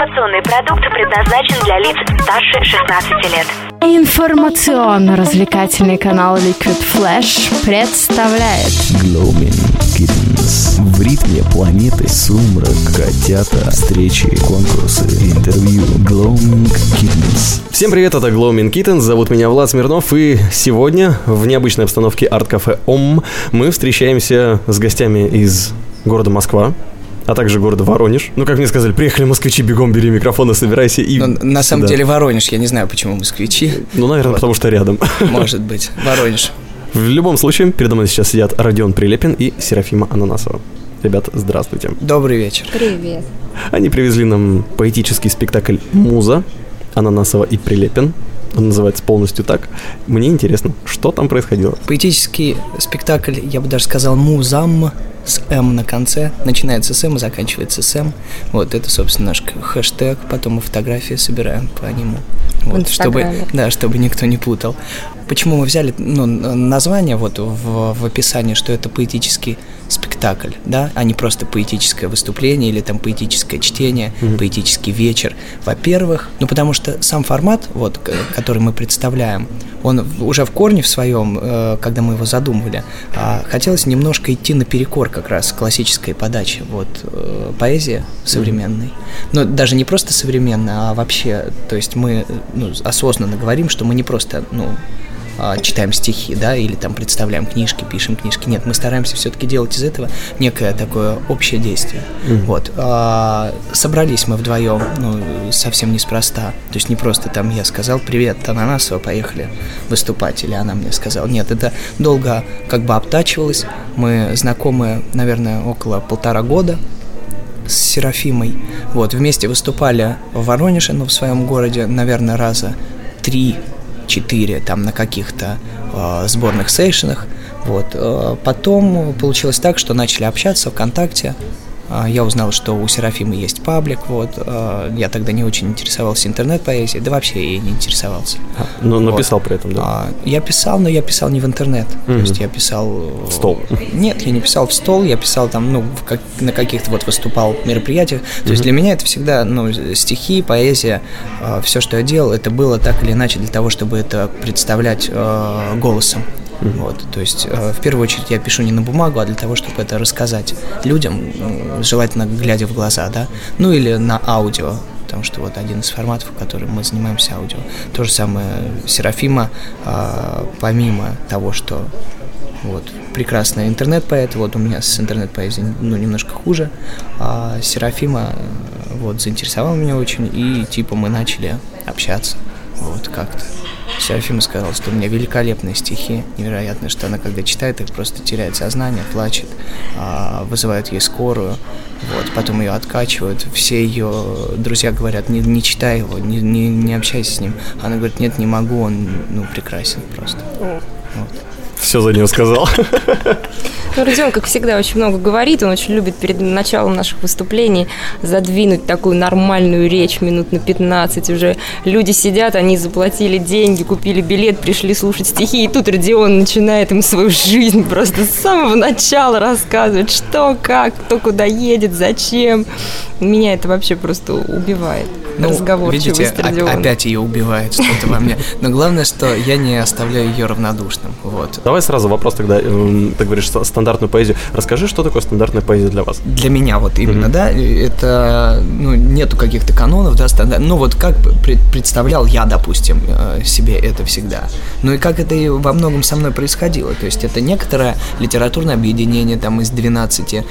Информационный продукт предназначен для лиц старше 16 лет. Информационно-развлекательный канал Liquid Flash представляет Glowing Kittens. В ритме планеты сумрак, котята, встречи, конкурсы, интервью. Glowing Kittens. Всем привет, это Glowing Kittens, зовут меня Влад Смирнов, и сегодня в необычной обстановке арт-кафе ОМ мы встречаемся с гостями из города Москва, а также города Воронеж. Ну, как мне сказали, приехали москвичи, бегом бери микрофон и собирайся и... Но, на самом Да. деле Воронеж, я не знаю, почему москвичи. Ну, наверное, потому что рядом. Может быть, Воронеж. В любом случае, передо мной сейчас сидят Родион Прилепин и Серафима Ананасова. Ребята, здравствуйте. Добрый вечер. Привет. Они привезли нам поэтический спектакль «Муза» Ананасова и Прилепин. Он называется полностью так. Мне интересно, что там происходило? Поэтический спектакль, я бы даже сказал, музам с М на конце. Начинается с М и заканчивается с М. Вот это, собственно, наш хэштег. Потом мы фотографии собираем по нему. Вот, чтобы, да, чтобы никто не путал. Почему мы взяли ну, название вот в, в описании, что это поэтический спектакль, да, а не просто поэтическое выступление или там поэтическое чтение, поэтический вечер. Во-первых, ну потому что сам формат, вот, который мы представляем, он уже в корне в своем, э, когда мы его задумывали, а, хотелось немножко идти наперекор как раз классической подачи, вот, э, поэзии современной. Но даже не просто современной, а вообще, то есть мы ну, осознанно говорим, что мы не просто, ну, а, читаем стихи, да, или там представляем книжки, пишем книжки. Нет, мы стараемся все-таки делать из этого некое такое общее действие. Вот. А, собрались мы вдвоем, ну, совсем неспроста. То есть не просто там я сказал, привет, Ананасова, поехали выступать, или она мне сказала. Нет, это долго как бы обтачивалось. Мы знакомы, наверное, около полтора года с Серафимой. Вот, вместе выступали в Воронеже, ну, в своем городе, наверное, раза три-четыре там на каких-то э, сборных сейшенах. Вот. э, потом получилось так, что начали общаться ВКонтакте. А, Я узнал, что у Серафимы есть паблик, вот. э, Я тогда не очень интересовался интернет-поэзией, да вообще я и не интересовался. Ну, Вот. написал при этом, да? А, Я писал, но я писал не в интернет. То Мгм. есть я писал... э, В стол. Нет, я не писал в стол, я писал там, ну, как- на каких-то вот выступал мероприятиях. То есть для меня это всегда, ну, стихи, поэзия, все, что я делал, это было так или иначе для того, чтобы это представлять э, голосом. Вот, то есть, э, в первую очередь, я пишу не на бумагу, а для того, чтобы это рассказать людям, желательно глядя в глаза, да, ну или на аудио, потому что вот один из форматов, которым мы занимаемся аудио. То же самое Серафима, а, помимо того, что вот, прекрасный интернет-поэт, вот у меня с интернет-поэзией ну, немножко хуже, а Серафима э, вот, заинтересовала меня очень, и типа мы начали общаться, вот как-то. Серафима сказала, что у меня великолепные стихи, невероятно, что она, когда читает их, просто теряет сознание, плачет, а, вызывают ей скорую, вот, потом ее откачивают, все ее друзья говорят, не, не читай его, не, не, не общайся с ним. Она говорит, нет, не могу, он ну, прекрасен просто. Вот. Все за нее сказал. Ну, Родион, как всегда, очень много говорит. Он очень любит перед началом наших выступлений задвинуть такую нормальную речь минут на 15. Уже люди сидят, они заплатили деньги, купили билет, пришли слушать стихи. И тут Родион начинает им свою жизнь просто с самого начала рассказывать, что, как, кто куда едет, зачем. Меня это вообще просто убивает. Ну, видите, опять ее убивает что-то во мне. Но главное, что я не оставляю ее равнодушным. Вот. Давай сразу вопрос тогда, эм, ты говоришь ста- стандартную поэзию. Расскажи, что такое стандартная поэзия для вас? Для меня вот именно, Мгм. да, это, ну, нету каких-то канонов, да, стандарт, ну, вот как пред- представлял я, допустим, э, себе это всегда. Ну, и как это и во многом со мной происходило, то есть это некоторое литературное объединение там из 12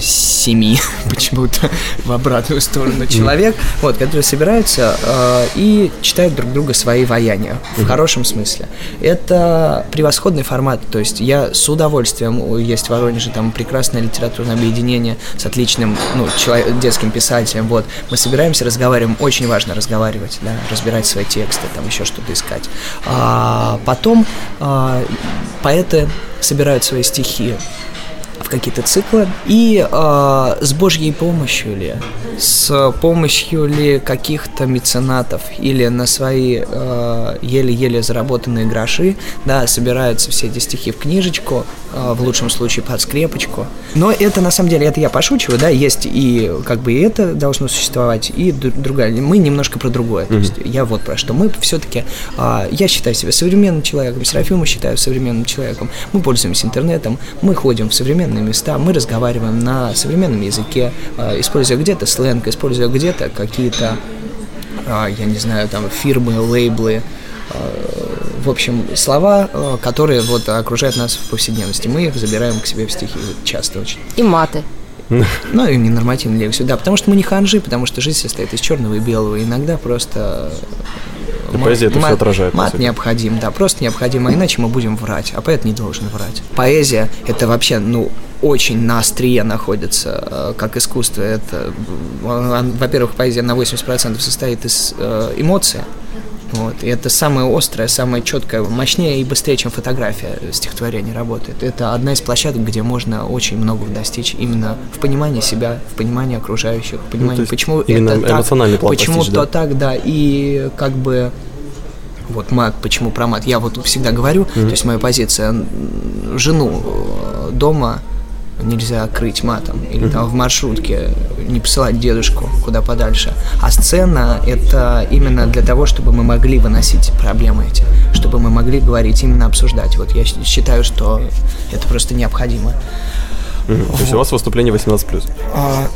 7 почему-то в обратную сторону человек, вот, которые собираются э, и читают друг друга свои ваяния в хорошем смысле. Это превосходный формат, то есть я с удовольствием, есть в Воронеже там прекрасное литературное объединение с отличным ну, чело- детским писателем, вот, мы собираемся, разговариваем, очень важно разговаривать, да, разбирать свои тексты, там еще что-то искать. А потом а, поэты собирают свои стихи, в какие-то циклы. И э, с Божьей помощью ли, с помощью ли каких-то меценатов или на свои э, еле-еле заработанные гроши, да, собираются все эти стихи в книжечку, э, в лучшем случае под скрепочку. Но это на самом деле, это я пошучиваю, да, есть и как бы и это должно существовать, и другая. Мы немножко про другое. То есть я вот про что. Мы все-таки, э, я считаю себя современным человеком, Серафима считаю современным человеком. Мы пользуемся интернетом, мы ходим в современные места, мы разговариваем на современном языке, э, используя где-то сленг, используя где-то какие-то, э, я не знаю, там фирмы, лейблы, э, в общем, слова, которые вот окружают нас в повседневности. Мы их забираем к себе в стихи часто очень. И маты. Ну и ненормативный лексик, да, потому что мы не ханжи, потому что жизнь состоит из черного и белого. Иногда просто И поэзия это всё отражает, по Мат необходим, да, просто необходим, а иначе мы будем врать, а поэт не должен врать. Поэзия – это вообще, ну, очень на острие находится, э, как искусство. Это, во-первых, поэзия на 80% состоит из э, эмоций, вот, и это самое острое, самое четкое, мощнее и быстрее, чем фотография стихотворения работает. Это одна из площадок, где можно очень многого достичь именно в понимании себя, в понимании окружающих, в понимании, есть почему это так, почему то да. так, да, и как бы вот мат, почему про мат? Я вот всегда говорю, то есть моя позиция, жену э, дома нельзя крыть матом, или там в маршрутке не посылать дедушку куда подальше. А сцена — это именно для того, чтобы мы могли выносить проблемы эти, чтобы мы могли говорить, именно обсуждать. Вот я считаю, что это просто необходимо. Мгм. То есть у вас выступление 18+. А,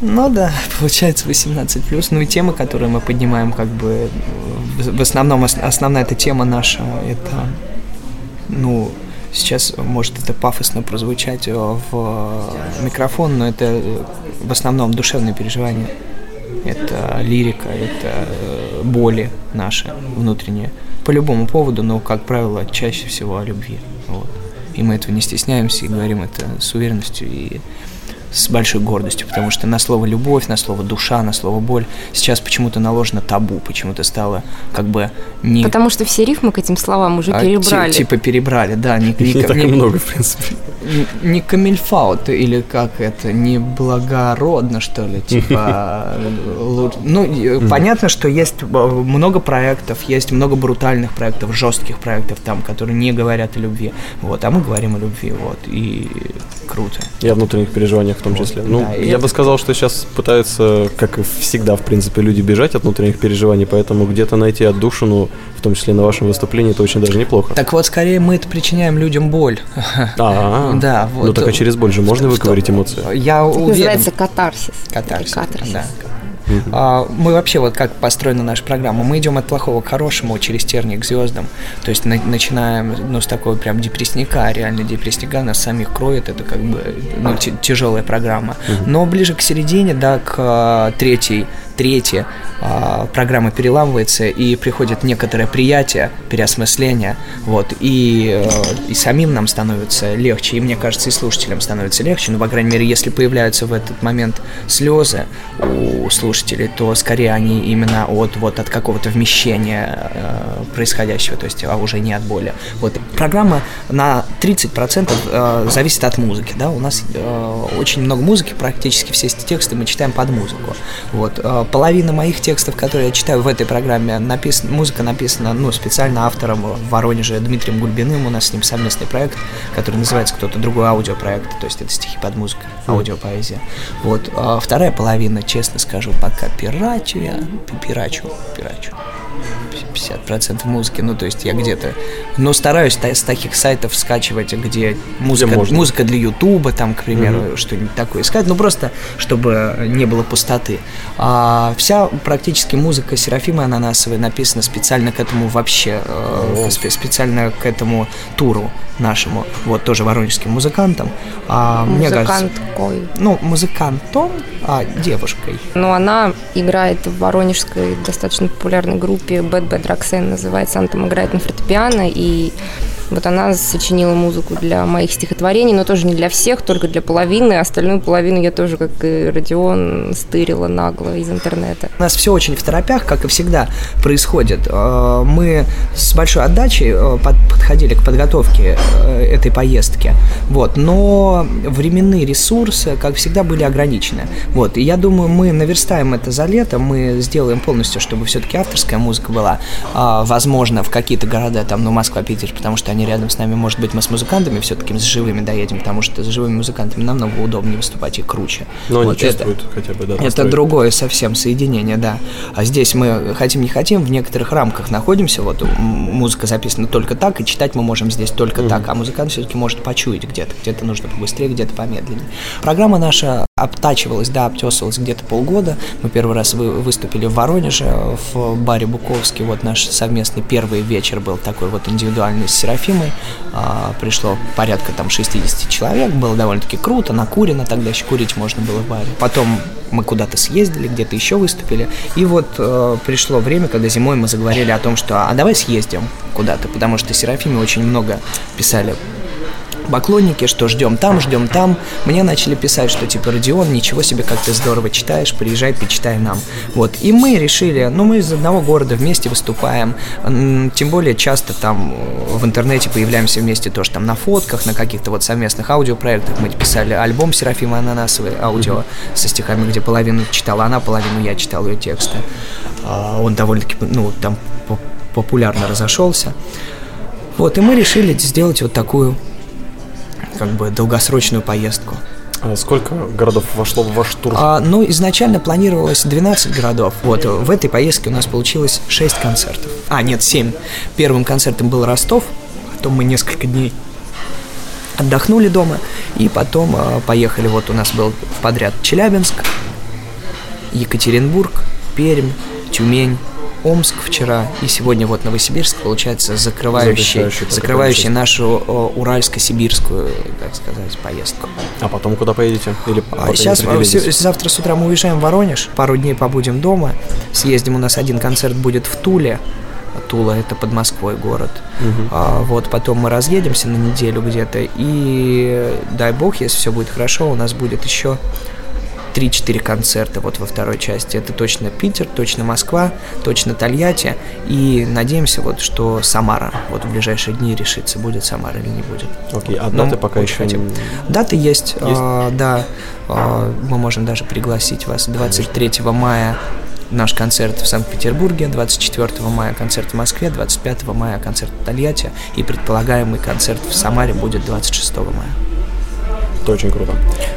Ну да, получается 18 плюс. Ну и темы, которые мы поднимаем, как бы в основном ос- основная эта тема наша, это ну сейчас может это пафосно прозвучать э, в э, микрофон, но это э, в основном душевные переживания. Это лирика, это боли наши внутренние. По любому поводу, но, как правило, чаще всего о любви. Вот. И мы этого не стесняемся и говорим это с уверенностью и с большой гордостью, потому что на слово любовь, на слово душа, на слово боль сейчас почему-то наложено табу, почему-то стало как бы не Потому что все рифмы к этим словам уже а, ти- перебрали. типа перебрали, да, не, не, Не так не- много, в принципе. не- не камильфаут или как это, не благородно, что ли, типа, ну, понятно, что есть э, много проектов, есть много брутальных проектов, жестких проектов там, которые не говорят о любви, вот, а мы говорим о любви, вот, и круто. И о внутренних переживаниях в том числе. Ну, да, я это- бы сказал, что сейчас пытаются, как и всегда, в принципе, люди бежать от внутренних переживаний, поэтому где-то найти отдушину, в том числе на вашем выступлении, это очень даже неплохо. Так вот, скорее мы это причиняем людям боль. А, Да, вот. Ну так а через боль же можно выговорить эмоции? Я Это уверен. называется катарсис. Катарсис. Катарсис. Да. А, мы вообще, вот как построена наша программа, мы идем от плохого к хорошему через тернии к звездам. То есть на- начинаем ну, с такого прям депрессника, реально депрессника нас самих кроет, это как бы ну, ти- тяжелая программа. Но ближе к середине, да, к а, третьей, третьей а, программа переламывается и приходит некоторое приятие, переосмысление, вот, и, э, и самим нам становится легче, и мне кажется, и слушателям становится легче, ну, по крайней мере, если появляются в этот момент слезы у слушателей, то скорее они именно от, вот, от какого-то вмещения э, происходящего, то есть а уже не от боли. Вот, программа на 30% э, зависит от музыки, да, у нас э, очень много музыки, практически все эти тексты мы читаем под музыку, вот, э, половина моих текстов, которые я читаю в этой программе, написана, музыка написана, ну, специально автором в Воронеже Дмитрием Гульбиным, у нас с ним совместный проект, который называется кто-то другой аудиопроект, то есть это стихи под музыку, аудиопоэзия. Вот, а вторая половина, честно скажу, пока пирачу я, пирачу, пирачу. 50% музыки, ну то есть я где-то, но стараюсь та- с таких сайтов скачивать, где музыка, можно. музыка для Ютуба, там, к примеру, что-нибудь такое искать, ну просто, чтобы не было пустоты. А вся практически музыка Серафима Ананасовой написана специально к этому вообще, э, спе- специально к этому туру нашему, вот тоже воронежским музыкантам. А, мне кажется, Музыканткой. ну, музыкантом, а девушкой. Но она играет в воронежской достаточно популярной группе Bad Bad Roxanne, называется. Она там играет на фортепиано, и Вот она сочинила музыку для моих стихотворений, но тоже не для всех, только для половины. Остальную половину я тоже, как и Родион, стырила нагло из интернета. У нас все очень в торопях, как и всегда происходит. Э, Мы с большой отдачей э, под- подходили к подготовке э, этой поездки, вот, но временные ресурсы, как всегда, были ограничены. Вот, и я думаю, мы наверстаем это за лето, мы сделаем полностью, чтобы все-таки авторская музыка была, а, возможно, в какие-то города, там, ну, Москва, Питер, потому что они рядом с нами, может быть, мы с музыкантами все-таки с живыми доедем, потому что с живыми музыкантами намного удобнее выступать и круче. Но они Вот, это- чувствуют хотя бы, да. это настрой. другое совсем соединение, да. А здесь мы хотим не хотим, в некоторых рамках находимся. Вот музыка записана только так, и читать мы можем здесь только так. А музыкант все-таки может почуять где-то. Где-то нужно побыстрее, где-то помедленнее. Программа наша обтачивалась, да, обтесывалась где-то полгода. Мы первый раз вы- выступили в Воронеже, в баре Буковский. Вот наш совместный первый вечер был такой вот индивидуальный с Серафимой. А, пришло порядка там 60 человек. Было довольно-таки круто, накурено. Тогда еще курить можно было в баре. Потом мы куда-то съездили, где-то еще выступили. И вот э, пришло время, когда зимой мы заговорили о том, что а давай съездим куда-то, потому что Серафиме очень много писали поклонники, что ждем там, ждем там. Мне начали писать, что типа Родион, ничего себе, как ты здорово читаешь, приезжай, почитай нам. Вот. И мы решили, ну мы из одного города вместе выступаем, тем более часто там э, в интернете появляемся вместе тоже там на фотках, на каких-то вот совместных аудиопроектах. Мы писали альбом Серафима Ананасовой, аудио со стихами, где половину читала она, половину я читал ее тексты. А, Он довольно-таки, ну, там по- популярно разошелся. Вот, и мы решили сделать вот такую как бы долгосрочную поездку. А сколько городов вошло в ваш тур? А, ну, изначально планировалось 12 городов. Вот, в этой поездке у нас получилось 6 концертов. А, нет, 7. Первым концертом был Ростов, потом мы несколько дней отдохнули дома, и потом а, поехали, вот у нас был подряд Челябинск, Екатеринбург, Пермь, Тюмень, Омск вчера и сегодня вот Новосибирск, получается, закрывающий, закрывающий концерт. нашу э, уральско-сибирскую, так сказать, поездку. А потом куда поедете? Или А Сейчас, с- завтра с утра мы уезжаем в Воронеж, пару дней побудем дома, съездим, у нас один концерт будет в Туле, Тула это под Москвой город. А, вот потом мы разъедемся на неделю где-то, и дай бог, если все будет хорошо, у нас будет еще 3-4 концерта вот во второй части. Это точно Питер, точно Москва, точно Тольятти. И надеемся, вот, что Самара вот в ближайшие дни решится, будет Самара или не будет. Окей, а даты пока очень еще хотим. Даты есть, а, да. А, мы можем даже пригласить вас 23 мая наш концерт в Санкт-Петербурге, 24 мая концерт в Москве, 25 мая концерт в Тольятти и предполагаемый концерт в Самаре будет 26 мая. Это очень круто.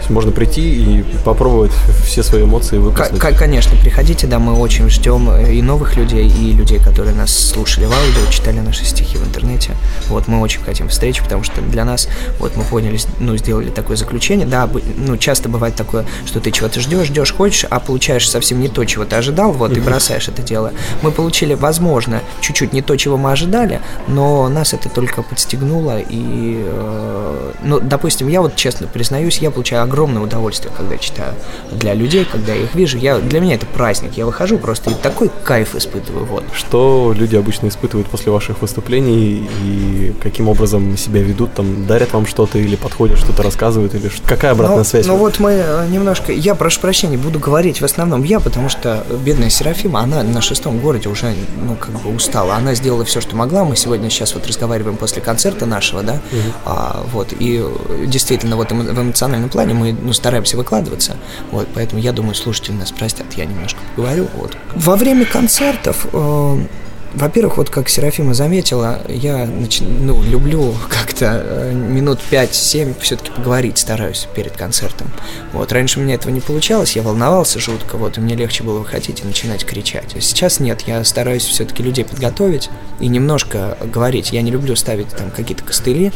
Можно прийти и попробовать все свои эмоции к- конечно, приходите, да, мы очень ждем э, и новых людей, и людей, которые нас слушали в аудио, читали наши стихи в интернете. Вот мы очень хотим встречи, потому что для нас, вот мы поняли, ну, сделали такое заключение. Да, ну, часто бывает такое, что ты чего-то ждешь, ждешь, хочешь, а получаешь совсем не то, чего ты ожидал, вот, и бросаешь это дело. Мы получили, возможно, чуть-чуть не то, чего мы ожидали, но нас это только подстегнуло, и, э, ну, допустим, я вот честно признаюсь, я получаю огромное удовольствие, когда читаю для людей, когда я их вижу. Я, для меня это праздник. Я выхожу просто и такой кайф испытываю. Вот. Что люди обычно испытывают после ваших выступлений и каким образом себя ведут, там, дарят вам что-то или подходят, что-то рассказывают, или что- какая обратная ну, связь? Ну вот мы э, немножко, я прошу прощения, буду говорить в основном я, потому что бедная Серафима, она на шестом городе уже, ну, как бы устала. Она сделала все, что могла. Мы сегодня сейчас вот разговариваем после концерта нашего, да, а, вот, и э, действительно вот эмо- в эмоциональном плане мы, ну, стараемся выкладываться, вот, поэтому я думаю, слушатели нас простят, я немножко поговорю, вот. Во время концертов э, во-первых, вот как Серафима заметила, я ну, люблю как-то э, минут 5-7 все-таки поговорить стараюсь перед концертом. Вот, раньше у меня этого не получалось, я волновался жутко, вот, и мне легче было выходить и начинать кричать. А сейчас нет, я стараюсь все-таки людей подготовить и немножко говорить. Я не люблю ставить там какие-то костыли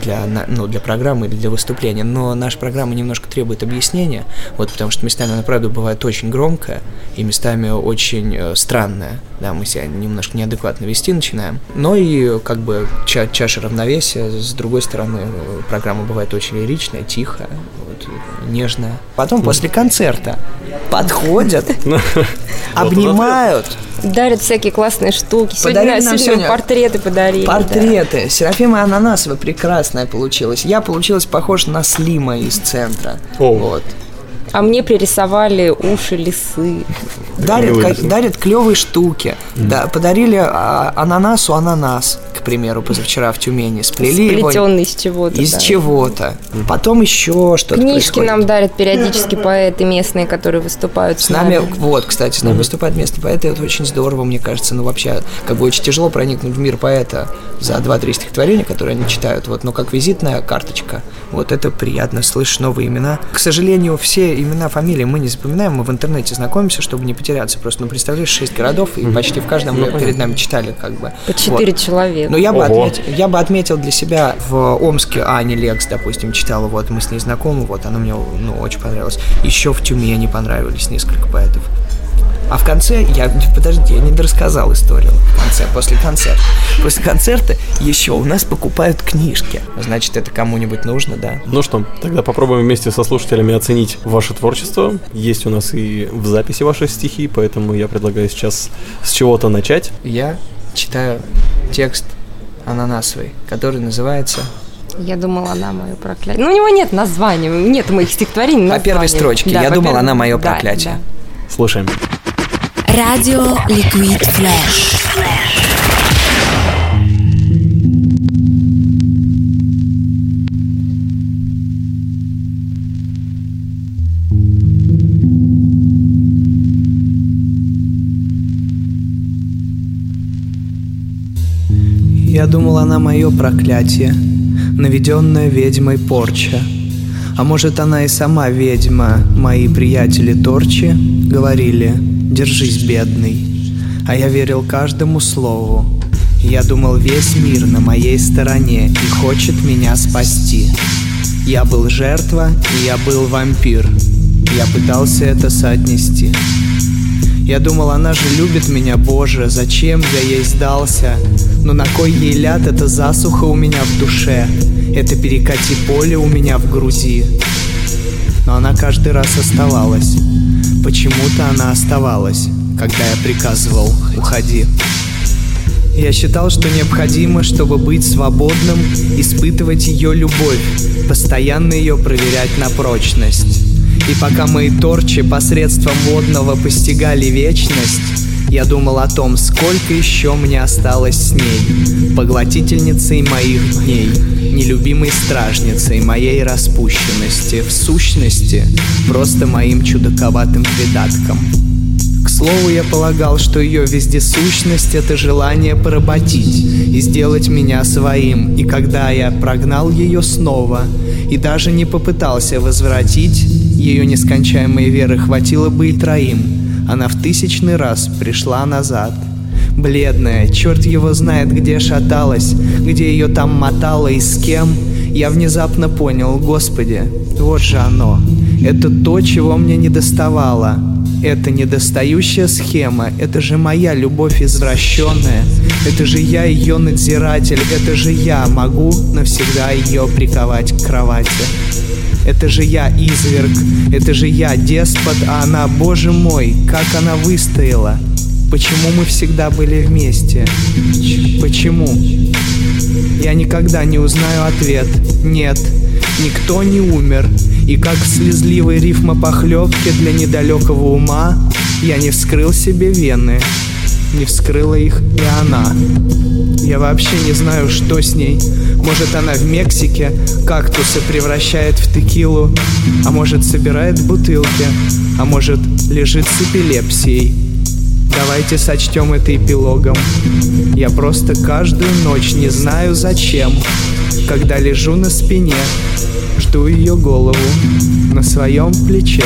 для, на- ну, для программы или для выступления, но наша программа немножко требует объяснения, вот, потому что местами она, правда, бывает очень громкая и местами очень э, странная, да, мы себя немножко неадекватно вести начинаем, но и как бы ча- чаша равновесия, с другой стороны, программа бывает очень лиричная, тихая, вот, нежная. Потом после концерта подходят, обнимают, Дарят всякие классные штуки. Сегодня, Подарили нам сегодня сегодня портреты подарили. да. Портреты. Серафима Ананасова прекрасная получилась. Я получилась похож на Слима из центра. О. Вот. А мне пририсовали уши лисы. Дарят, как- дарят клевые штуки. Да, подарили а, ананасу ананас, к примеру, позавчера в Тюмени. Сплели его Сплетенный из чего-то. из да. чего-то. Потом еще что-то Книжки происходит. нам дарят периодически поэты местные, которые выступают с, С нами, вот, кстати, с нами выступает местный поэт, и это очень здорово, мне кажется. Ну, вообще, как бы очень тяжело проникнуть в мир поэта за 2-3 стихотворения, которые они читают, вот, но как визитная карточка, вот это приятно, слышишь новые имена. К сожалению, все имена, фамилии мы не запоминаем, мы в интернете знакомимся, чтобы не потеряться. Просто, ну, представляешь, 6 городов, и почти в каждом мы перед нами читали, как бы. По четыре Вот. человека. Но я бы, отметил, я бы отметил для себя в Омске Ани Лекс, допустим, читала, вот мы с ней знакомы, вот она мне ну, очень понравилась. Еще в Тюмени понравились несколько поэтов. А в конце, я, подожди, я не дорассказал историю в конце, после концерта. После концерта еще у нас покупают книжки. Значит, это кому-нибудь нужно, да? Ну что, тогда попробуем вместе со слушателями оценить ваше творчество. Есть у нас и в записи ваши стихи, поэтому я предлагаю сейчас с чего-то начать. Я читаю текст ананасовый, который называется Я думала, она мое проклятие. Ну, у него нет названия, нет моих стихотворений. По первой названия. строчке. Да, Я думала, первой- она мое да, проклятие. да. Слушаем. Радио Liquid Flash. Я думал, она мое проклятие, наведенная ведьмой порча. А может, она и сама ведьма, мои приятели Торчи говорили «Держись, бедный». А я верил каждому слову. Я думал, весь мир на моей стороне и хочет меня спасти. Я был жертва, и я был вампир. Я пытался это соотнести. Я думал, она же любит меня, боже, зачем я ей сдался? Но на кой ей ляд эта засуха у меня в душе? Это перекати поле у меня в груди. Но она каждый раз оставалась. Почему-то она оставалась, когда я приказывал «Уходи». Я считал, что необходимо, чтобы быть свободным, испытывать ее любовь, постоянно ее проверять на прочность. И пока мои торчи посредством водного постигали вечность, я думал о том, сколько еще мне осталось с ней, поглотительницей моих дней, нелюбимой стражницей моей распущенности, в сущности, просто моим чудаковатым придатком. К слову, я полагал, что ее вездесущность — это желание поработить и сделать меня своим, и когда я прогнал ее снова и даже не попытался возвратить, ее нескончаемой веры хватило бы и троим, она в тысячный раз пришла назад. Бледная, черт его знает, где шаталась, где ее там мотало и с кем, я внезапно понял, Господи, вот же оно. Это то, чего мне не доставало. Это недостающая схема, это же моя любовь извращенная, это же я ее надзиратель, это же я могу навсегда ее приковать к кровати. Это же я изверг, это же я деспот, а она, боже мой, как она выстояла. Почему мы всегда были вместе? Почему? Я никогда не узнаю ответ. Нет, никто не умер. И как в слезливой рифмопохлебке для недалекого ума, я не вскрыл себе вены. Не вскрыла их и она. Я вообще не знаю, что с ней. Может, она в Мексике кактусы превращает в текилу, а может, собирает бутылки, а может, лежит с эпилепсией. Давайте сочтем это эпилогом. Я просто каждую ночь не знаю зачем, когда лежу на спине, жду ее голову на своем плече.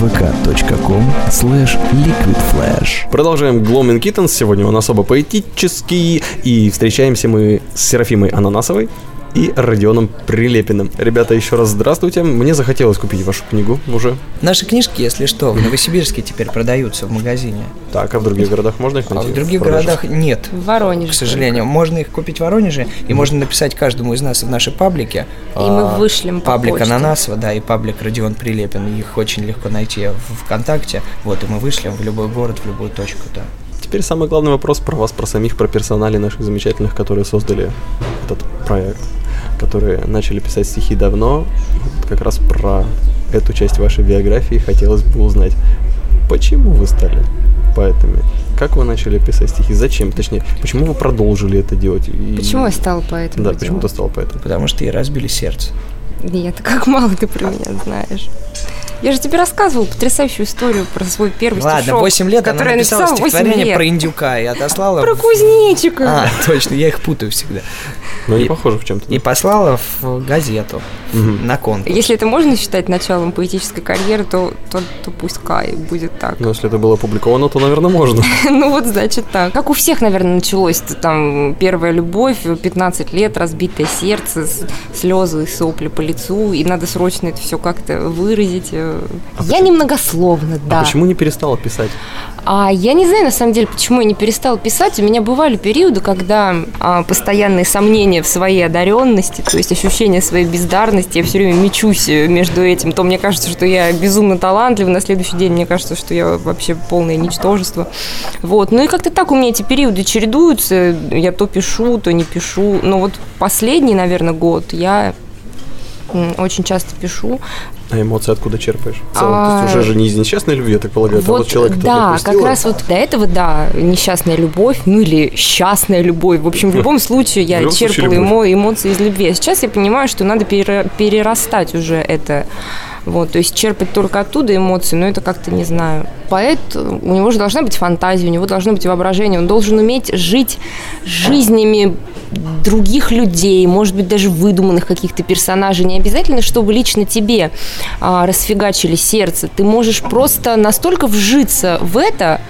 vk.com slash liquidflash Продолжаем Gloaming Kittens. Сегодня он особо поэтический. И встречаемся мы с Серафимой Ананасовой. И Родионом Прилепиным. Ребята, еще раз здравствуйте. Мне захотелось купить вашу книгу уже. Наши книжки, если что, в Новосибирске теперь продаются в магазине. Так, а в других городах можно их А найти? в других продаже? городах нет. В Воронеже. К сожалению, можно их купить в Воронеже, и можно написать каждому из нас в нашей паблике. И мы А, вышлем по Паблик почте. Ананасова, да, и паблик Родион Прилепин. Их очень легко найти в ВКонтакте. Вот, и мы вышлем в любой город, в любую точку, да. Теперь самый главный вопрос про вас, про самих, про персонали наших замечательных, которые создали этот проект, которые начали писать стихи давно. И вот как раз про эту часть вашей биографии хотелось бы узнать. Почему вы стали поэтами? Как вы начали писать стихи? Зачем? Точнее, почему вы продолжили это делать? И- Почему я стала поэтому? Да, почему ты стал поэтом? Потому что ей разбили сердце. Нет, как мало ты про меня знаешь. Я же тебе рассказывала потрясающую историю про свой первый Ладно, стишок, 8 лет она который я написала написала 8 стихотворение лет. про индюка и отослала... Про в- кузнечика. А, точно, я их путаю всегда. Ну, И- похожи в чем-то. И послала в газету на конкурс. Если это можно считать началом поэтической карьеры, то, то, то пускай будет так. Но если это было опубликовано, то, наверное, можно. Ну вот, значит, так. Как у всех, наверное, началось там первая любовь, 15 лет, разбитое сердце, слезы и сопли по лицу, и надо срочно это все как-то выразить. э. Я немногословно, да. А почему не перестала писать? А я не знаю, на самом деле, почему я не перестала писать. У меня бывали периоды, когда а, постоянные сомнения в своей одаренности, то есть ощущение своей бездарности, я все время мечусь э, между этим. То мне кажется, что я безумно талантлив, на следующий день мне кажется, что я вообще полное ничтожество. Вот. Ну и как-то так у меня эти периоды чередуются. Я то пишу, то не пишу. Но вот последний, наверное, год я очень часто пишу. А эмоции откуда черпаешь? В целом, то А, есть уже же не из несчастной любви, я так полагаю, а вот человек это да, как раз вот до этого, да, несчастная любовь, ну или счастная любовь. В общем, в любом случае я черпала эмоции из любви. А сейчас я понимаю, что надо перера- перерастать уже это. Вот, то есть черпать только оттуда эмоции, но это как-то не знаю. Поэт, у него же должна быть фантазия, у него должно быть воображение, он должен уметь жить жизнями других людей, может быть, даже выдуманных каких-то персонажей. Не обязательно, чтобы лично тебе а, расфигачили сердце. Ты можешь просто настолько вжиться в это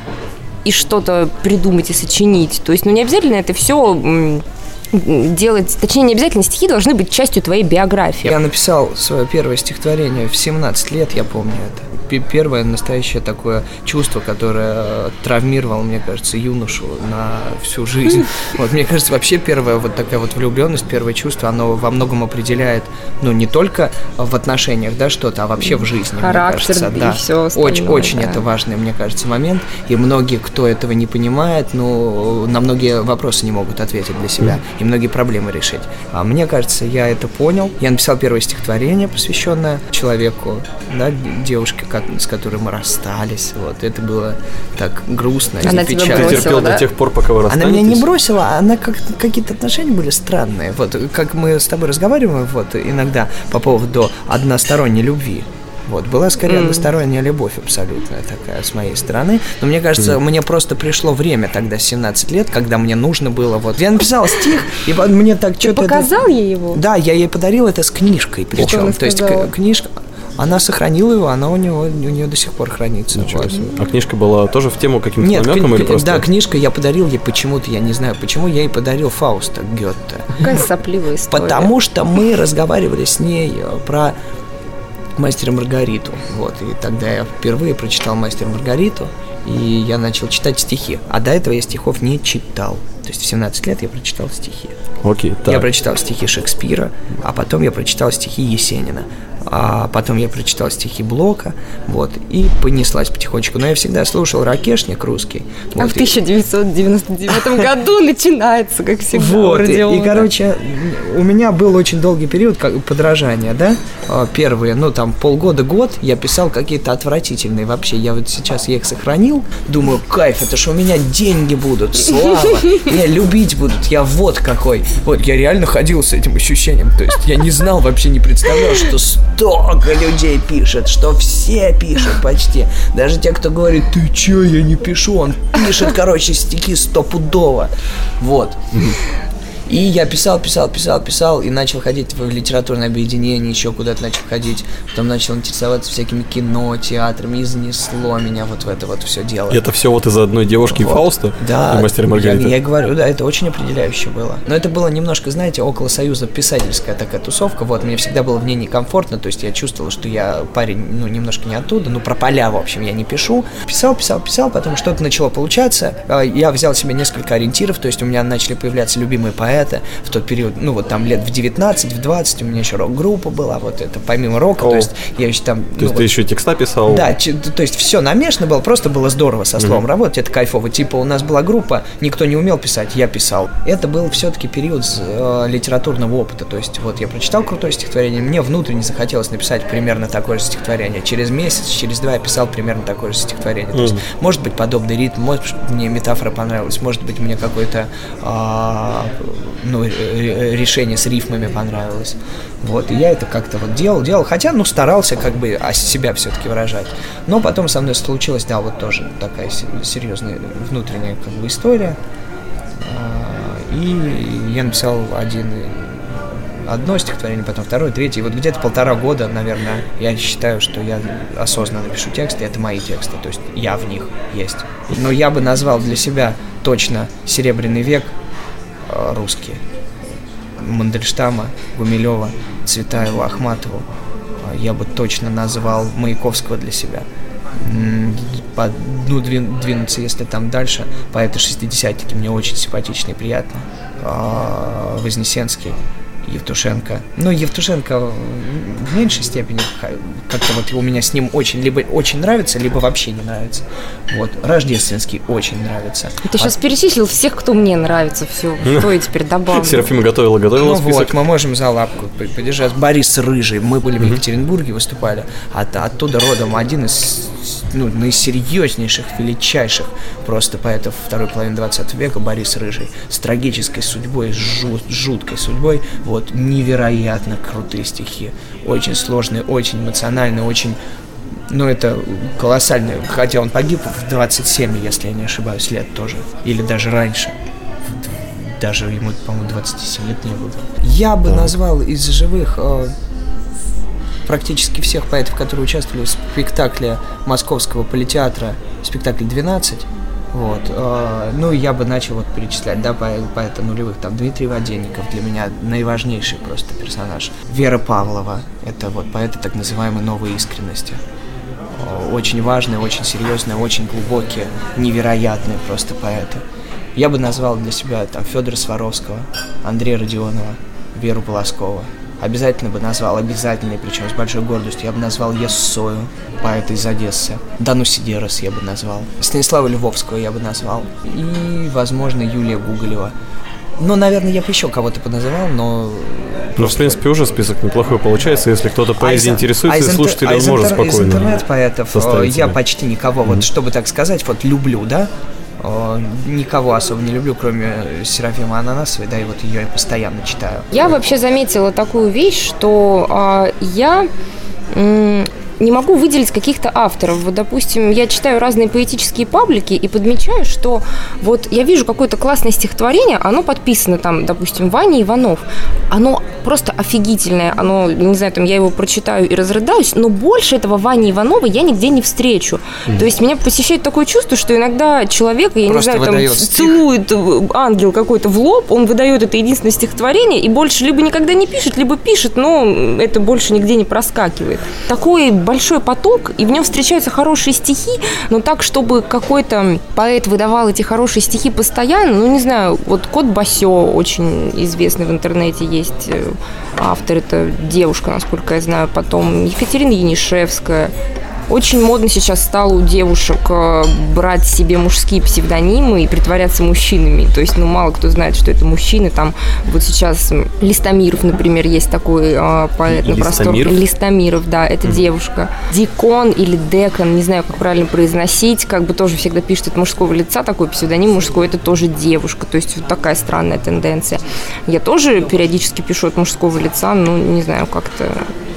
и что-то придумать и сочинить. То есть, ну, не обязательно это все делать, точнее, не обязательно стихи должны быть частью твоей биографии. Я написал свое первое стихотворение в 17 лет, я помню это. Пе- Первое настоящее такое чувство, которое э, травмировало, мне кажется, юношу на всю жизнь. Вот, мне кажется, вообще первая вот такая вот влюбленность, первое чувство, оно во многом определяет, ну, не только в отношениях, да, что-то, а вообще в жизни, Характер мне кажется. да. всё Очень, очень да. это важный, мне кажется, момент. И многие, кто этого не понимает, ну, на многие вопросы не могут ответить для себя. И многие проблемы решить. А мне кажется, я это понял. Я написал первое стихотворение, посвященное человеку, да, девушке, ко- с которой мы расстались. Вот, это было так грустно Она и тебя печально. Ты бросила, терпел да? до тех пор, пока вы Она расстанетесь? меня не бросила, она как какие-то отношения были странные. Вот как мы с тобой разговариваем, вот иногда по поводу односторонней любви. Вот, была скорее односторонняя любовь абсолютная такая с моей стороны. Но мне кажется, мне просто пришло время тогда, 17 лет, когда мне нужно было вот... Я написал стих, и мне так Ты что-то... показал ей его? Да, я ей подарил это с книжкой причем. она То есть книжка... Она сохранила его, она у него, у нее до сих пор хранится. Ничего Вот. себе. А книжка была тоже в тему каким-то Нет, намеком кни- или просто? да, книжка я подарил ей почему-то, я не знаю, почему я ей подарил Фауста Гетте. Какая сопливая история. Потому что мы разговаривали с ней э, про мастера Маргариту. Вот, и тогда я впервые прочитал мастера Маргариту, и я начал читать стихи. А до этого я стихов не читал. То есть в 17 лет я прочитал стихи. Окей, так. Я прочитал стихи Шекспира, а потом я прочитал стихи Есенина. А потом я прочитал стихи Блока, вот, и понеслась потихонечку. Но я всегда слушал Ракешник русский. А вот, в и- 1999 году начинается, как всегда, Вот, и, короче, у меня был очень долгий период как, подражания, да, А, первые, ну, там, полгода-год я писал какие-то отвратительные вообще, я вот сейчас я их сохранил, думаю, кайф, это ж у меня деньги будут, слава, меня любить будут, я вот какой, вот, я реально ходил с этим ощущением, то есть я не знал, вообще не представлял, что столько людей пишет, что все пишут почти, даже те, кто говорит, ты чё, я не пишу, он пишет, короче, стихи стопудово, вот. И я писал, писал, писал, писал, и начал ходить в литературное объединение, еще куда-то начал ходить. Потом начал интересоваться всякими кино, театрами, и занесло меня вот в это вот все дело. И это все вот из-за одной девушки Вот. Фауста? Да, И мастера Маргарита? Я, я говорю, да, это очень определяюще было. Но это было немножко, знаете, около Союза писательская такая тусовка. Вот, мне всегда было в ней некомфортно, то есть я чувствовал, что я парень, ну, немножко не оттуда, ну, про поля, в общем, я не пишу. Писал, писал, писал, потом что-то начало получаться. А, Я взял себе несколько ориентиров, то есть у меня начали появляться любимые поэты в тот период, ну, вот там лет в 19, в 20 у меня еще рок-группа была, вот это помимо рока, О. то есть я еще там... То ну, есть вот- ты еще текста писал? да, ч- то есть все намешано было, просто было здорово со словом работать, это кайфово. Типа у нас была группа, никто не умел писать, я писал. Это был все-таки период э, литературного опыта, то есть вот я прочитал крутое стихотворение, мне внутренне захотелось написать примерно такое же стихотворение. Через месяц, через два я писал примерно такое же стихотворение. То есть может быть подобный ритм, может мне метафора понравилась, может быть мне какое-то а, ну, ре- ре- решение с рифмами понравилось. Вот, и я это как-то вот делал, делал, хотя, ну, старался как бы о себя все-таки выражать. Но потом со мной случилась, да, вот тоже такая се- серьезная внутренняя как бы история. А, И я написал один одно стихотворение, потом второе, третье. И вот где-то полтора года, наверное, я считаю, что я осознанно пишу тексты, это мои тексты, то есть я в них есть. Но я бы назвал для себя точно «Серебряный век» э, русские. Мандельштама, Гумилева, Цветаева, Ахматову. А Я бы точно назвал Маяковского для себя. По- ну, двин- двинуться, если там дальше, поэты шестидесятники мне очень симпатичны и приятно. А, Вознесенский, Евтушенко. Ну, Евтушенко в меньшей степени как-то вот у меня с ним очень либо очень нравится, либо вообще не нравится. Вот. Рождественский очень нравится. Ты сейчас перечислил всех, кто мне нравится. Все, что я теперь добавлю? Серафима готовила, готовила Ну список. вот, мы можем за лапку подержать. Борис Рыжий, мы были в Екатеринбурге, выступали. От, оттуда родом один из ну, наисерьезнейших, величайших просто поэтов второй половины 20 века, Борис Рыжий. С трагической судьбой, с жут- жуткой судьбой. Вот, невероятно крутые стихи. Очень сложные, очень эмоциональные, очень ну, это колоссально. Хотя он погиб в 27, если я не ошибаюсь, лет тоже. Или даже раньше. Даже ему, по-моему, 27 лет не было. Я бы назвал из живых э, практически всех поэтов, которые участвовали в спектакле Московского политеатра, спектакль «12». Вот. э, ну, я бы начал вот перечислять, да, поэ- поэта нулевых. Там Дмитрий Воденников для меня наиважнейший просто персонаж. Вера Павлова, это вот поэты так называемой новой искренности. Э, Очень важные, очень серьезные, очень глубокие, невероятные просто поэты. Я бы назвал для себя там Федора Сваровского, Андрея Родионова, Веру Полоскова. Обязательно бы назвал, обязательно, причем с большой гордостью, я бы назвал Ессою, поэта из Одессы. Дану Сидерос я бы назвал. Станислава Львовского я бы назвал. И, возможно, Юлия Гуголева. Ну, наверное, я бы еще кого-то поназывал, но... Ну, в принципе, уже список неплохой получается. Если кто-то А поэзией интересуется, а из слушатель, а он из может интер- Из спокойно интернет-поэтов э, я почти никого, вот чтобы так сказать, вот люблю, да, никого особо не люблю, кроме Серафима Ананасовой, да, и вот ее я постоянно читаю. Я вообще заметила такую вещь, что а, я не могу выделить каких-то авторов. Вот, допустим, я читаю разные поэтические паблики и подмечаю, что вот я вижу какое-то классное стихотворение, оно подписано там, допустим, Ваня Иванов. Оно просто офигительное, оно, не знаю, там я его прочитаю и разрыдаюсь, но больше этого Вани Иванова я нигде не встречу. То есть меня посещает такое чувство, что иногда человек, я Просто не знаю, там выдает стих. целует э, ангел какой-то в лоб, он выдает это единственное стихотворение и больше либо никогда не пишет, либо пишет, но это больше нигде не проскакивает. Такой большой поток, и в нем встречаются хорошие стихи, но так, чтобы какой-то поэт выдавал эти хорошие стихи постоянно, ну, не знаю, вот Кот Басё очень известный в интернете есть э, автор, это девушка, насколько я знаю, потом Екатерина Янишевская, очень модно сейчас стало у девушек э, брать себе мужские псевдонимы и притворяться мужчинами. То есть, ну, мало кто знает, что это мужчины. Там вот сейчас Листомиров, например, есть такой э, поэт на просторах. Листомиров? Да, это девушка. Дикон или Декон, не знаю, как правильно произносить, как бы тоже всегда пишет от мужского лица, такой псевдоним мужской, это тоже девушка. То есть вот такая странная тенденция. Я тоже периодически пишу от мужского лица, но не знаю, как-то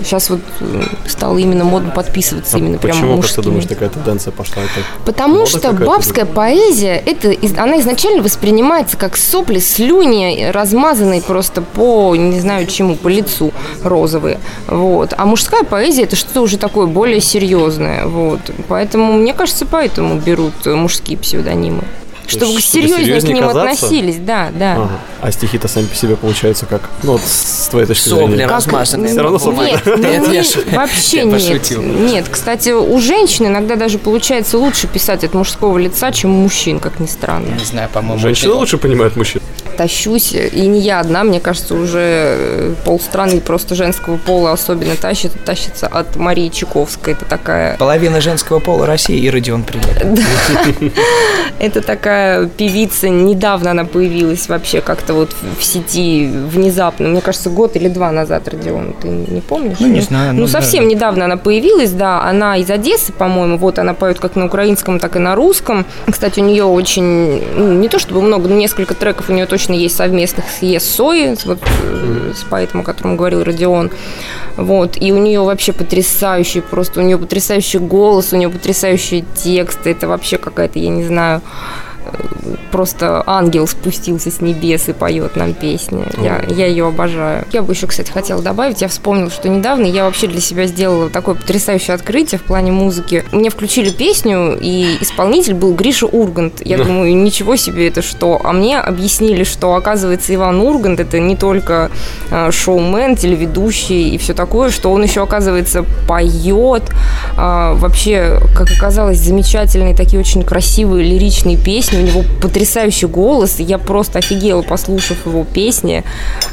Сейчас вот э, стало именно модно подписываться А именно прям Почему, как ты думаешь, такая тенденция пошла? Это Потому что бабская поэзия, это, она изначально воспринимается как сопли, слюни, размазанные просто по, не знаю чему, по лицу розовые. Вот. А мужская поэзия это что-то уже такое более серьезное. Вот. Поэтому, мне кажется, поэтому берут мужские псевдонимы. Чтобы чтобы серьезнее к ним казаться? относились, да, да. Ага. А стихи-то сами по себе получаются как? Ну, вот с твоей точки Сопли зрения. размазанные. Всё равно сопли. Нет, Нет, ну, я не- вообще я нет. пошутил. Нет, кстати, у женщин иногда даже получается лучше писать от мужского лица, чем у мужчин, как ни странно. Не знаю, по-моему. Женщины лучше понимают мужчин. Тащусь, и не я одна, мне кажется, уже э, полстраны просто женского пола особенно тащит, тащится от Марии Чайковской. Это такая Половина женского пола России и Родион Прилепин. Это такая певица, недавно она появилась вообще как-то вот в- сети внезапно. Мне кажется, год или два назад, Родион, ты не помнишь? Ну, не знаю, Ну, ну, совсем да. недавно она появилась, да. Она из Одессы, по-моему. Вот она поет как на украинском, так и на русском. Кстати, у нее очень, ну, не то чтобы много, но несколько треков у нее точно есть совместных с Ес Сои, с вот э, с поэтом, о котором говорил Родион. Вот. И у нее вообще потрясающий, просто у нее потрясающий голос, у нее потрясающие тексты. Это вообще какая-то, я не знаю, просто ангел спустился с небес и поет нам песни. Я, я ее обожаю. Я бы еще, кстати, хотела добавить, я вспомнила, что недавно я вообще для себя сделала такое потрясающее открытие в плане музыки. Мне включили песню, и исполнитель был Гриша Ургант. Я думаю, ничего себе, это что? А мне объяснили, что, оказывается, Иван Ургант это не только э, шоумен, телеведущий и все такое, что он еще, оказывается, поет. А, вообще, как оказалось, замечательные такие очень красивые лиричные песни. У него потрясающий голос. Я просто офигела, послушав его песни.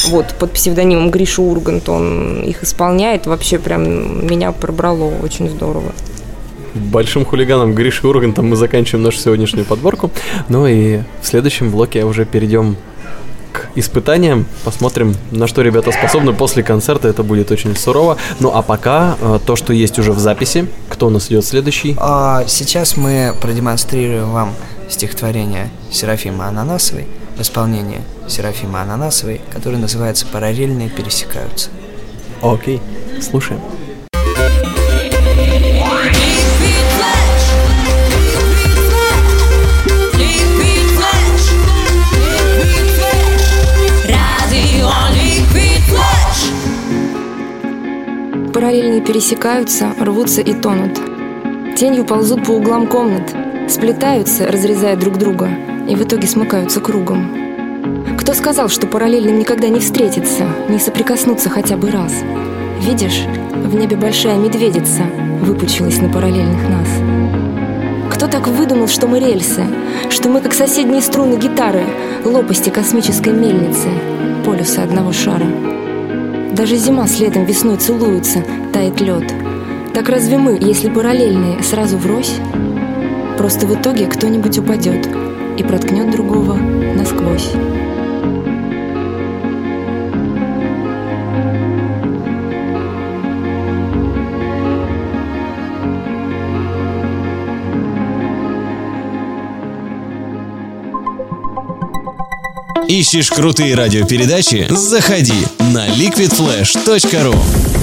Вот, под псевдонимом Гриша Ургант он их исполняет. Вообще прям меня пробрало. Очень здорово. Большим хулиганом Гришей Ургантом мы заканчиваем нашу сегодняшнюю подборку. Ну и в следующем блоке уже перейдем к испытаниям. Посмотрим, на что ребята способны после концерта. Это будет очень сурово. Ну а пока э, то, что есть уже в записи. Кто у нас идет следующий? А сейчас мы продемонстрируем вам стихотворение Серафима Ананасовой в исполнении Серафима Ананасовой, которое называется «Параллельные пересекаются». Окей, слушаем. Параллельные пересекаются, рвутся и тонут. Тенью ползут по углам комнат, сплетаются, разрезая друг друга, и в итоге смыкаются кругом. Кто сказал, что параллельным никогда не встретиться, не соприкоснуться хотя бы раз? Видишь, в небе большая медведица выпучилась на параллельных нас. Кто так выдумал, что мы рельсы, что мы как соседние струны гитары, лопасти космической мельницы, полюса одного шара? Даже зима с летом весной целуются, тает лед. Так разве мы, если параллельные, сразу врозь? Просто в итоге кто-нибудь упадет и проткнет другого насквозь. Ищешь крутые радиопередачи? Заходи на liquidflash.ru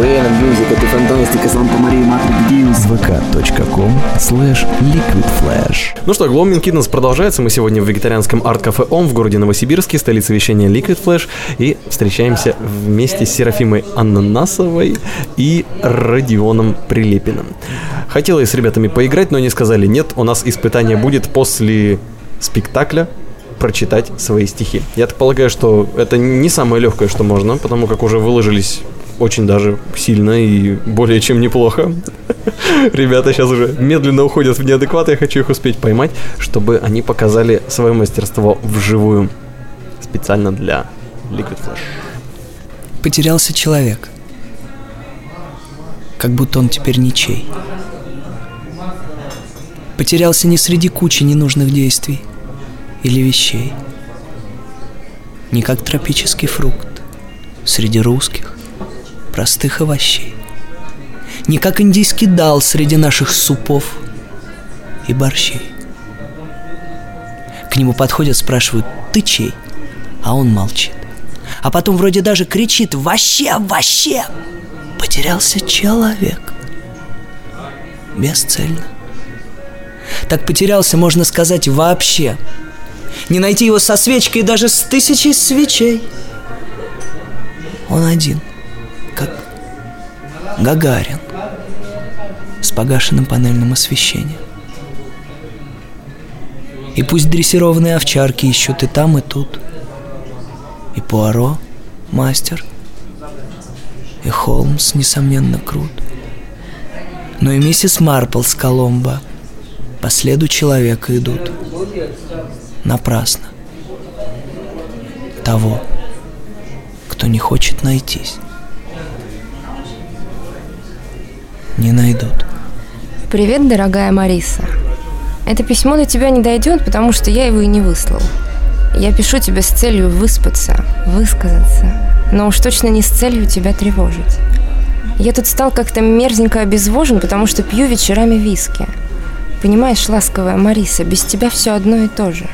Musica di fantastica Santa Maria Mater di Deus. vk.com slash liquidflash. Ну что, Gloaming Kittens продолжается. Мы сегодня в вегетарианском арт-кафе ОМ в городе Новосибирске, столице вещания Liquid Flash. И встречаемся вместе с Серафимой Ананасовой и Родионом Прилепиным. Хотела я с ребятами поиграть, но они сказали, нет, у нас испытание будет после спектакля прочитать свои стихи. Я так полагаю, что это не самое легкое, что можно, потому как уже выложились очень даже сильно и более чем неплохо. Ребята сейчас уже медленно уходят в неадекват, я хочу их успеть поймать, чтобы они показали свое мастерство вживую. Специально для Liquid Flash. Потерялся человек. как будто он теперь ничей. Потерялся не среди кучи ненужных действий или вещей, не как тропический фрукт среди русских простых овощей, не как индийский дал среди наших супов и борщей. К нему подходят, спрашивают, ты чей? А он молчит. А потом вроде даже кричит, вообще, вообще, потерялся человек. Бесцельно. Так потерялся, можно сказать, вообще. Не найти его со свечкой даже с тысячей свечей. Он один, как Гагарин, с погашенным панельным освещением. И пусть дрессированные овчарки ищут и там, и тут. И Пуаро, мастер, и Холмс, несомненно, крут. Но и миссис Марпл с Коломбо по следу человека идут. Напрасно. Того, кто не хочет найтись. Не найдут. Привет, дорогая Мариса. Это письмо до тебя не дойдет, потому что я его и не выслал. Я пишу тебе с целью выспаться, высказаться, но уж точно не с целью тебя тревожить. Я тут стал как-то мерзенько обезвожен, потому что пью вечерами виски. Понимаешь, ласковая Мариса, без тебя все одно и то же.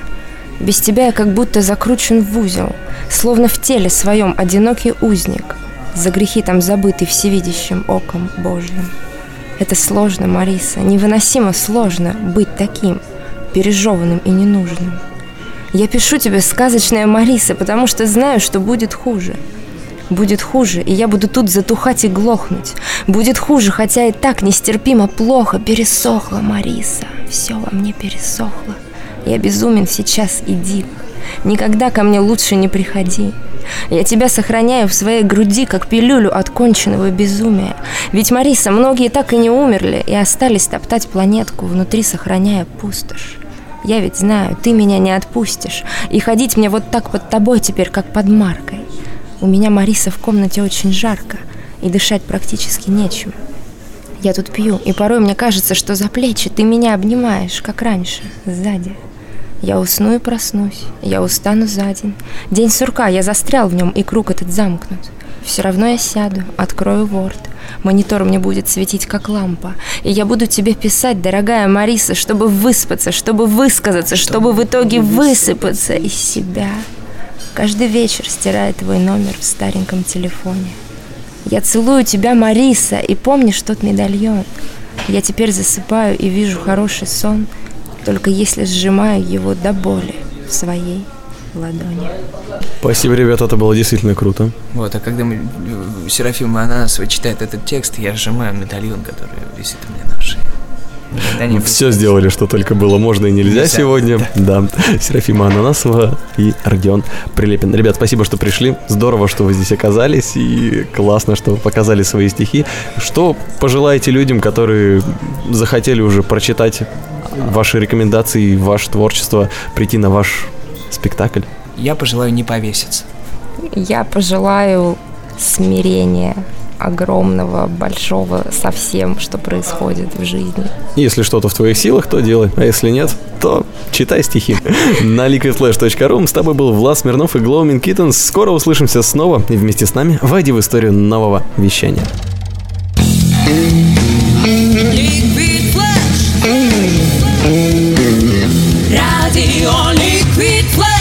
Без тебя я как будто закручен в узел, словно в теле своем одинокий узник, за грехи там забытый всевидящим оком Божьим. Это сложно, Мариса, невыносимо сложно быть таким, пережеванным и ненужным. Я пишу тебе сказочная Мариса, потому что знаю, что будет хуже. Будет хуже, и я буду тут затухать и глохнуть. Будет хуже, хотя и так нестерпимо плохо. Пересохла, Мариса. Все во мне пересохло. Я безумен сейчас и дик. Никогда ко мне лучше не приходи. Я тебя сохраняю в своей груди, как пилюлю от конченного безумия. Ведь, Мариса, многие так и не умерли и остались топтать планетку, внутри сохраняя пустошь. Я ведь знаю, ты меня не отпустишь. И ходить мне вот так под тобой теперь, как под маркой. У меня, Мариса, в комнате очень жарко, и дышать практически нечем. Я тут пью, и порой мне кажется, что за плечи ты меня обнимаешь, как раньше, сзади. Я усну и проснусь, я устану за день. День сурка, я застрял в нем, и круг этот замкнут. Все равно я сяду, открою Word. Монитор мне будет светить, как лампа. И я буду тебе писать, дорогая Мариса, чтобы выспаться, чтобы высказаться, чтобы в итоге высыпаться из себя. Каждый вечер стирая твой номер в стареньком телефоне. Я целую тебя, Мариса, и помнишь тот медальон. Я теперь засыпаю и вижу хороший сон, только если сжимаю его до боли в своей ладони. Спасибо, ребята, это было действительно круто. Вот, а когда мы, Серафима Ананасова читает этот текст, я сжимаю медальон, который висит у меня на шее. Они все сделали, что только было можно и нельзя, нельзя сегодня. Да. да. Серафима Ананасова и Родион Прилепин. Ребят, спасибо, что пришли. Здорово, что вы здесь оказались. И классно, что вы показали свои стихи. Что пожелаете людям, которые захотели уже прочитать ваши рекомендации, ваше творчество, прийти на ваш спектакль? Я пожелаю не повеситься. Я пожелаю смирения огромного, большого со всем, что происходит в жизни. Если что-то в твоих силах, то делай, а если нет, то читай стихи. На liquidflash.ru с тобой был Влад Смирнов и Glowing Kittens. Скоро услышимся снова и вместе с нами войди в историю нового вещания. Радио Liquid Flash.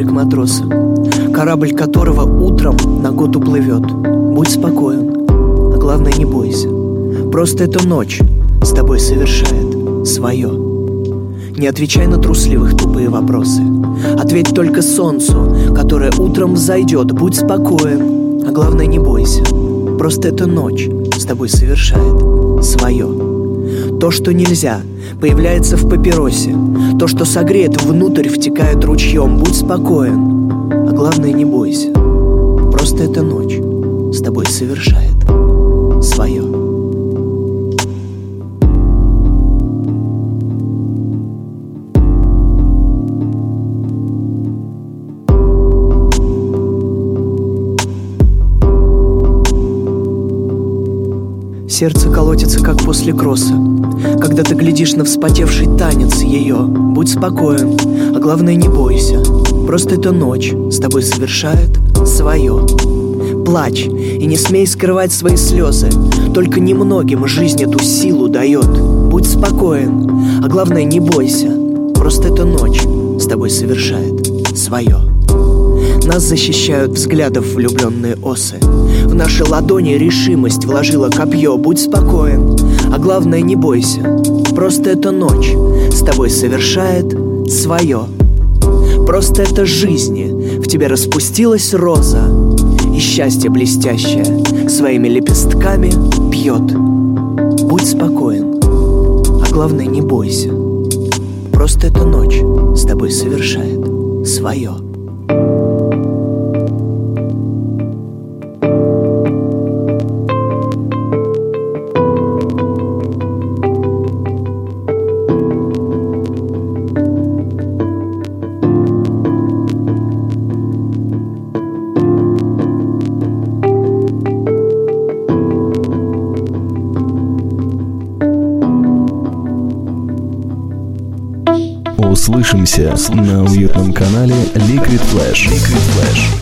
Матроса, корабль которого утром на год уплывет. Будь спокоен, а главное не бойся. Просто эту ночь с тобой совершает свое. Не отвечай на трусливых тупые вопросы. Ответь только солнцу, которое утром взойдет. Будь спокоен, а главное не бойся. Просто эта ночь с тобой совершает свое. То, что нельзя, появляется в папиросе. То, что согреет внутрь, втекает ручьем. Будь спокоен, а главное не бойся. Просто эта ночь с тобой совершает свое. Сердце колотится, как после кросса Когда ты глядишь на вспотевший танец ее Будь спокоен, а главное не бойся. Просто эта ночь с тобой совершает свое Плачь и не смей скрывать свои слезы Только немногим жизнь эту силу дает Будь спокоен, а главное не бойся. Просто эта ночь с тобой совершает свое нас защищают взглядов влюбленные осы. В наши ладони решимость вложила копье. Будь спокоен, а главное не бойся. Просто эта ночь с тобой совершает свое. Просто это жизни в тебе распустилась роза И счастье блестящее своими лепестками пьет. Будь спокоен, а главное не бойся. Просто эта ночь с тобой совершает свое. Услышимся на уютном канале Liquid Flash. Liquid Flash.